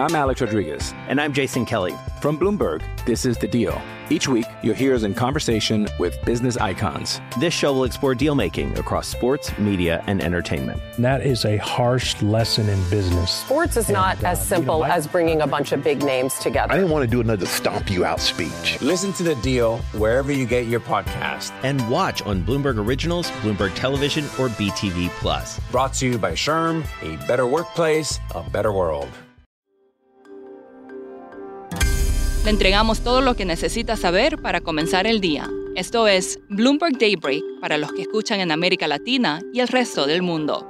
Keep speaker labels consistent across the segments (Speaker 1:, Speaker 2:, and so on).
Speaker 1: I'm Alex Rodriguez.
Speaker 2: And I'm Jason Kelly.
Speaker 1: From Bloomberg, this is The Deal. Each week, you'll hear us in conversation with business icons.
Speaker 2: This show will explore deal making across sports, media, and entertainment.
Speaker 3: That is a harsh lesson in business.
Speaker 4: Sports is not uh, as simple you know, I, as bringing a bunch of big names together.
Speaker 5: I didn't want to do another stomp you out speech.
Speaker 1: Listen to The Deal wherever you get your podcast.
Speaker 2: And watch on Bloomberg Originals, Bloomberg Television, or BTV Plus.
Speaker 1: Brought to you by SHRM, a better workplace, a better world.
Speaker 6: Le entregamos todo lo que necesita saber para comenzar el día. Esto es Bloomberg Daybreak para los que escuchan en América Latina y el resto del mundo.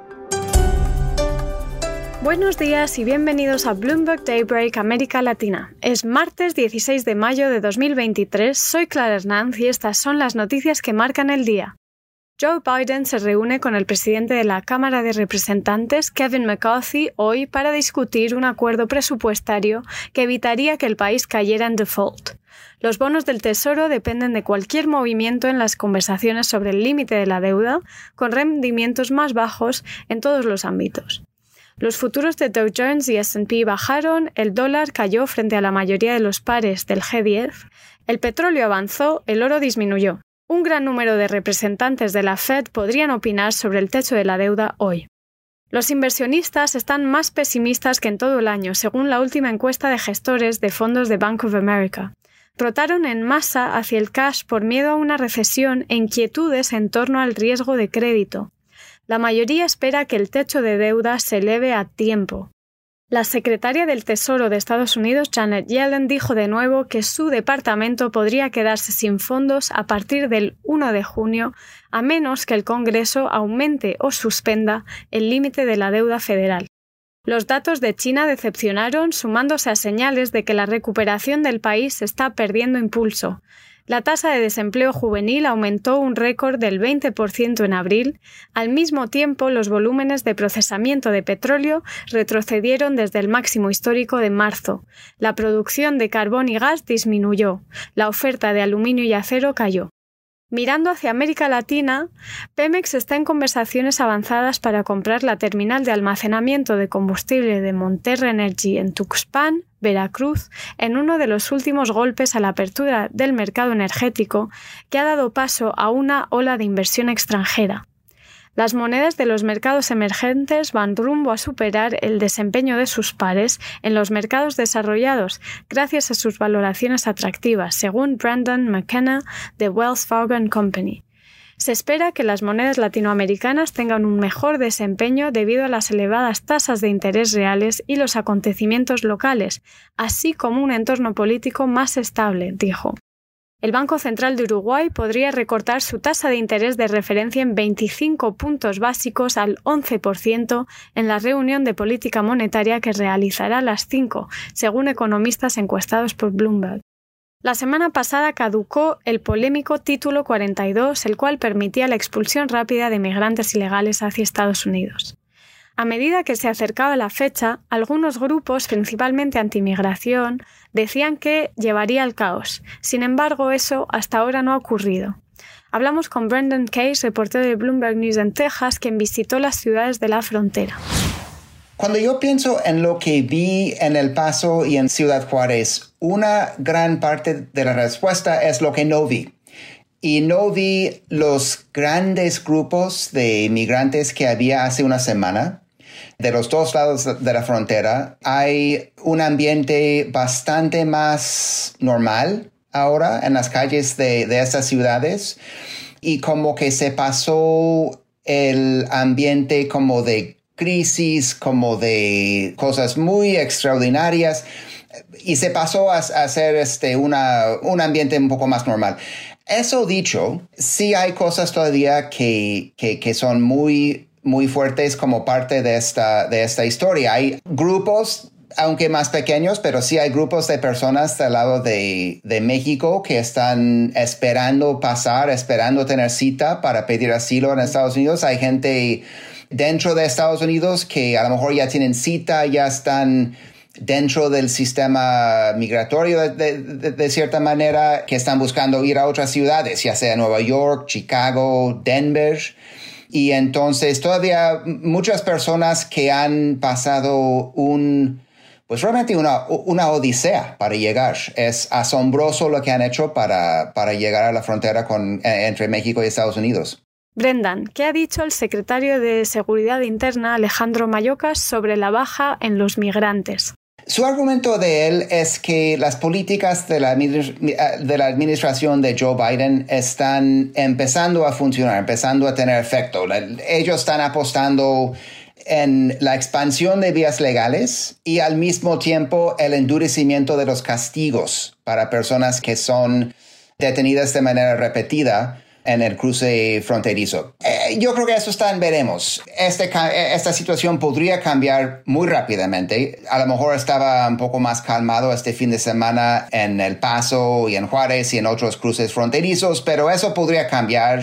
Speaker 7: Buenos días y bienvenidos a Bloomberg Daybreak América Latina. Es martes 16 de mayo de 2023, soy Clara Hernández y estas son las noticias que marcan el día. Joe Biden se reúne con el presidente de la Cámara de Representantes, Kevin McCarthy, hoy para discutir un acuerdo presupuestario que evitaría que el país cayera en default. Los bonos del Tesoro dependen de cualquier movimiento en las conversaciones sobre el límite de la deuda, con rendimientos más bajos en todos los ámbitos. Los futuros de Dow Jones y SP bajaron, el dólar cayó frente a la mayoría de los pares del G10, el petróleo avanzó, el oro disminuyó. Un gran número de representantes de la Fed podrían opinar sobre el techo de la deuda hoy. Los inversionistas están más pesimistas que en todo el año, según la última encuesta de gestores de fondos de Bank of America. Rotaron en masa hacia el cash por miedo a una recesión e inquietudes en torno al riesgo de crédito. La mayoría espera que el techo de deuda se eleve a tiempo. La secretaria del Tesoro de Estados Unidos, Janet Yellen, dijo de nuevo que su departamento podría quedarse sin fondos a partir del 1 de junio, a menos que el Congreso aumente o suspenda el límite de la deuda federal. Los datos de China decepcionaron, sumándose a señales de que la recuperación del país está perdiendo impulso. La tasa de desempleo juvenil aumentó un récord del 20% en abril. Al mismo tiempo, los volúmenes de procesamiento de petróleo retrocedieron desde el máximo histórico de marzo. La producción de carbón y gas disminuyó. La oferta de aluminio y acero cayó. Mirando hacia América Latina, Pemex está en conversaciones avanzadas para comprar la terminal de almacenamiento de combustible de Monterra Energy en Tuxpan, Veracruz, en uno de los últimos golpes a la apertura del mercado energético que ha dado paso a una ola de inversión extranjera. Las monedas de los mercados emergentes van rumbo a superar el desempeño de sus pares en los mercados desarrollados gracias a sus valoraciones atractivas, según Brandon McKenna de Wells Fargo Company. Se espera que las monedas latinoamericanas tengan un mejor desempeño debido a las elevadas tasas de interés reales y los acontecimientos locales, así como un entorno político más estable, dijo el Banco Central de Uruguay podría recortar su tasa de interés de referencia en 25 puntos básicos al 11% en la reunión de política monetaria que realizará a las 5, según economistas encuestados por Bloomberg. La semana pasada caducó el polémico Título 42, el cual permitía la expulsión rápida de migrantes ilegales hacia Estados Unidos. A medida que se acercaba la fecha, algunos grupos, principalmente antimigración, decían que llevaría al caos. Sin embargo, eso hasta ahora no ha ocurrido. Hablamos con Brendan Case, reportero de Bloomberg News en Texas, quien visitó las ciudades de la frontera.
Speaker 8: Cuando yo pienso en lo que vi en El Paso y en Ciudad Juárez, una gran parte de la respuesta es lo que no vi. Y no vi los grandes grupos de inmigrantes que había hace una semana de los dos lados de la frontera hay un ambiente bastante más normal ahora en las calles de, estas ciudades y como que se pasó el ambiente como de crisis, como de cosas muy extraordinarias y se pasó a, ser este, una, un ambiente un poco más normal. Eso dicho, sí hay cosas todavía que, que, que son muy muy fuertes como parte de esta, de esta historia. Hay grupos, aunque más pequeños, pero sí hay grupos de personas del lado de, de México que están esperando pasar, esperando tener cita para pedir asilo en Estados Unidos. Hay gente dentro de Estados Unidos que a lo mejor ya tienen cita, ya están dentro del sistema migratorio de, de, cierta manera, que están buscando ir a otras ciudades, ya sea Nueva York, Chicago, Denver. Y entonces todavía muchas personas que han pasado un pues realmente una, una odisea para llegar. Es asombroso lo que han hecho para, para llegar a la frontera con, eh, entre México y Estados Unidos.
Speaker 7: Brendan, ¿qué ha dicho el secretario de Seguridad Interna Alejandro Mayocas sobre la baja en los migrantes?
Speaker 8: Su argumento de él es que las políticas de la, de la, administración de Joe Biden están empezando a funcionar, empezando a tener efecto. Ellos están apostando en la expansión de vías legales y al mismo tiempo el endurecimiento de los castigos para personas que son detenidas de manera repetida en el cruce fronterizo. Eh, yo creo que eso está en veremos. Este, esta situación podría cambiar muy rápidamente. A lo mejor estaba un poco más calmado este fin de semana en El Paso y en Juárez y en otros cruces fronterizos, pero eso podría cambiar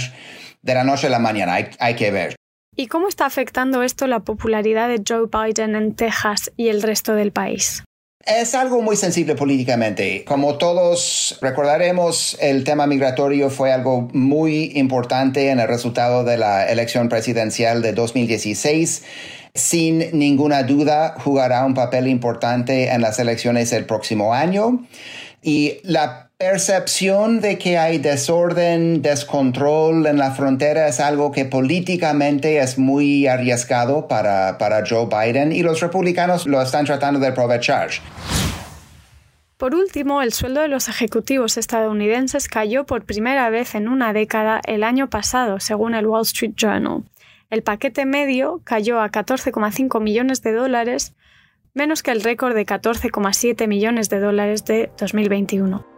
Speaker 8: de la noche a la mañana. hay que ver.
Speaker 7: ¿Y cómo está afectando esto la popularidad de Joe Biden en Texas y el resto del país?
Speaker 8: Es algo muy sensible políticamente. Como todos recordaremos, el tema migratorio fue algo muy importante en el resultado de la elección presidencial de 2016. Sin ninguna duda, jugará un papel importante en las elecciones del próximo año. Y la percepción de que hay desorden, descontrol en la frontera es algo que políticamente es muy arriesgado para, para Joe Biden y los republicanos lo están tratando de aprovechar.
Speaker 7: Por último, el sueldo de los ejecutivos estadounidenses cayó por primera vez en una década el año pasado, según el Wall Street Journal. El paquete medio cayó a 14,5 millones de dólares, menos que el récord de 14,7 millones de dólares de 2021.